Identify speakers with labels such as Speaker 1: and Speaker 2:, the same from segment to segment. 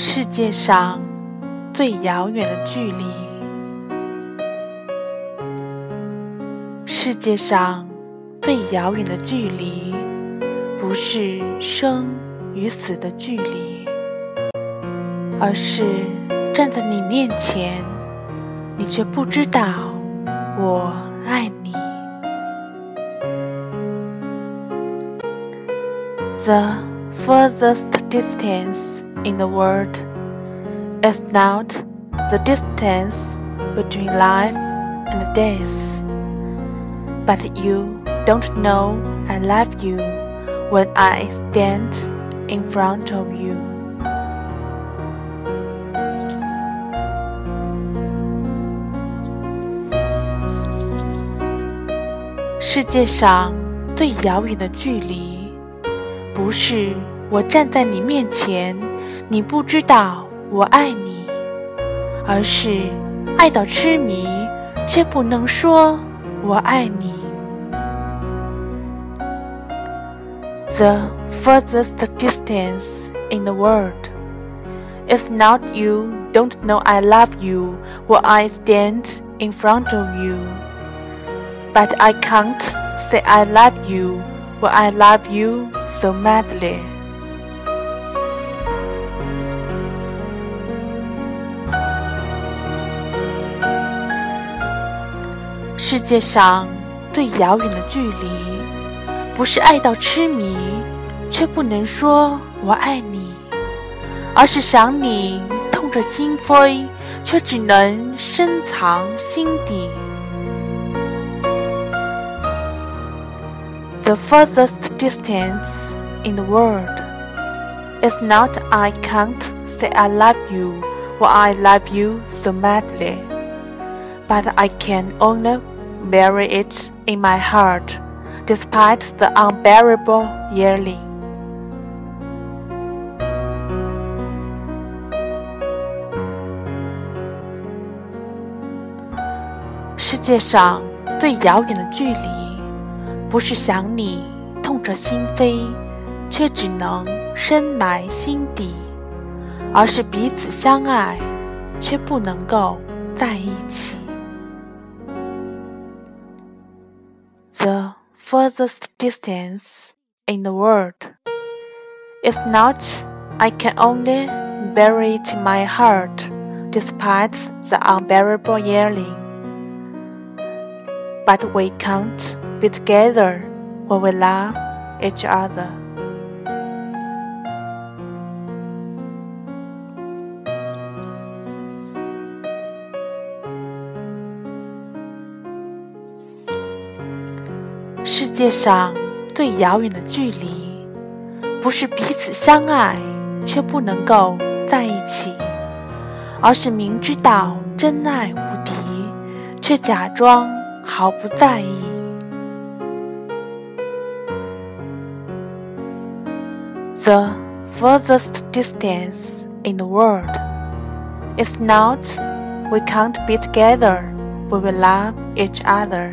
Speaker 1: 世界上最遥远的距离，世界上最遥远的距离，不是生与死的距离，而是站在你面前，你却不知道我爱你。The furthest distance. in the world is not the distance between life and death, but you don't know I love you when I stand in front of you. 世界上最遥远的距离，不是我站在你面前。 你不知道我爱你，而是爱到痴迷，却不能说我爱你。The furthest distance in the world is not you don't know I love you when I stand in front of you, but I can't say I love you when I love you so madly. 世界上最遥远的距离，不是爱到痴迷，却不能说我爱你，而是想你痛彻心扉，却只能深藏心底。The furthest distance in the world is not I can't say I love you or I love you so madly, but I can only bury it in my heart, despite the unbearable yearning. 世界上最遥远的距离，不是想你痛彻心扉，却只能深埋心底，而是彼此相爱，却不能够在一起。Furthest distance in the world If not I can only bury it in my heart despite the unbearable yearning. But we can't be together when we love each other. 世界上最遥远的距离，不是彼此相爱却不能够在一起，而是明知道真爱无敌，却假装毫不在意。The furthest distance in the world is not we can't be together we will love each other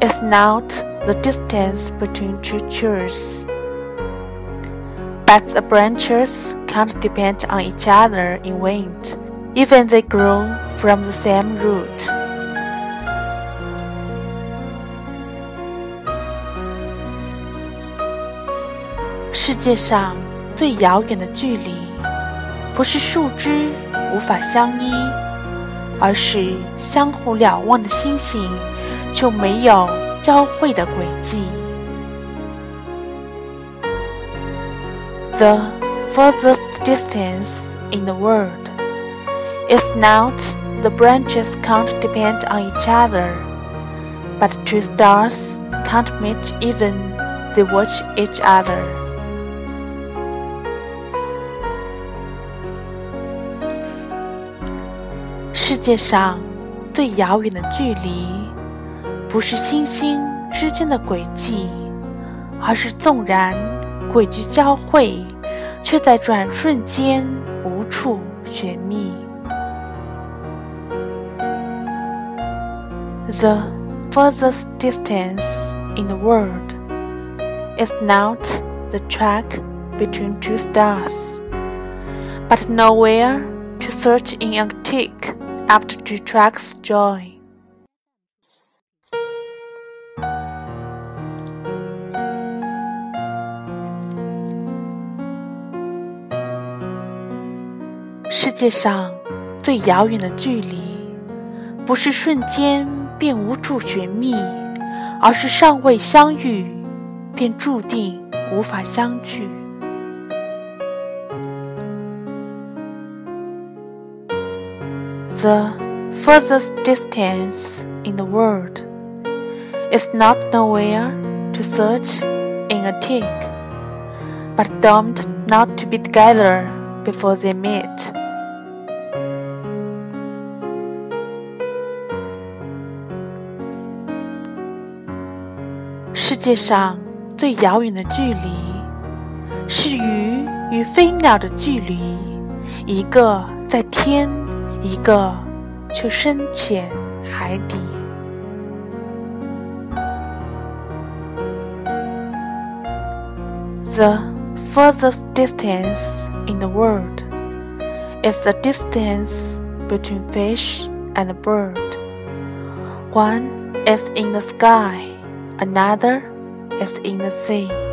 Speaker 1: is not the distance between two trees. But the branches can't depend on each other in wind, even they grow from the same root. 世界上最遥远的距离，不是树枝无法相依，而是相互瞭望的星星 就没有交汇的轨迹。The furthest distance in the world is not the branches can't depend on each other, but two stars can't meet even they watch each other. “世界上最遥远的距离”。不是星星之间的轨迹，而是纵然轨迹交汇，却在转瞬间无处寻觅。The furthest distance in the world is not the track between two stars, but nowhere to search in antique after two tracks joy. 世界上最遥远的距离，不是瞬间便无处寻觅，而是尚未相遇，便注定无法相聚。The furthest distance in the world is not nowhere to search in a tick, but doomed not to be together before they meet. 世界上最遥远的距离，是鱼与飞鸟的距离，一个在天，一个却深潜海底。The furthest distance in the world is the distance between fish and bird. One is in the sky another is in the sea.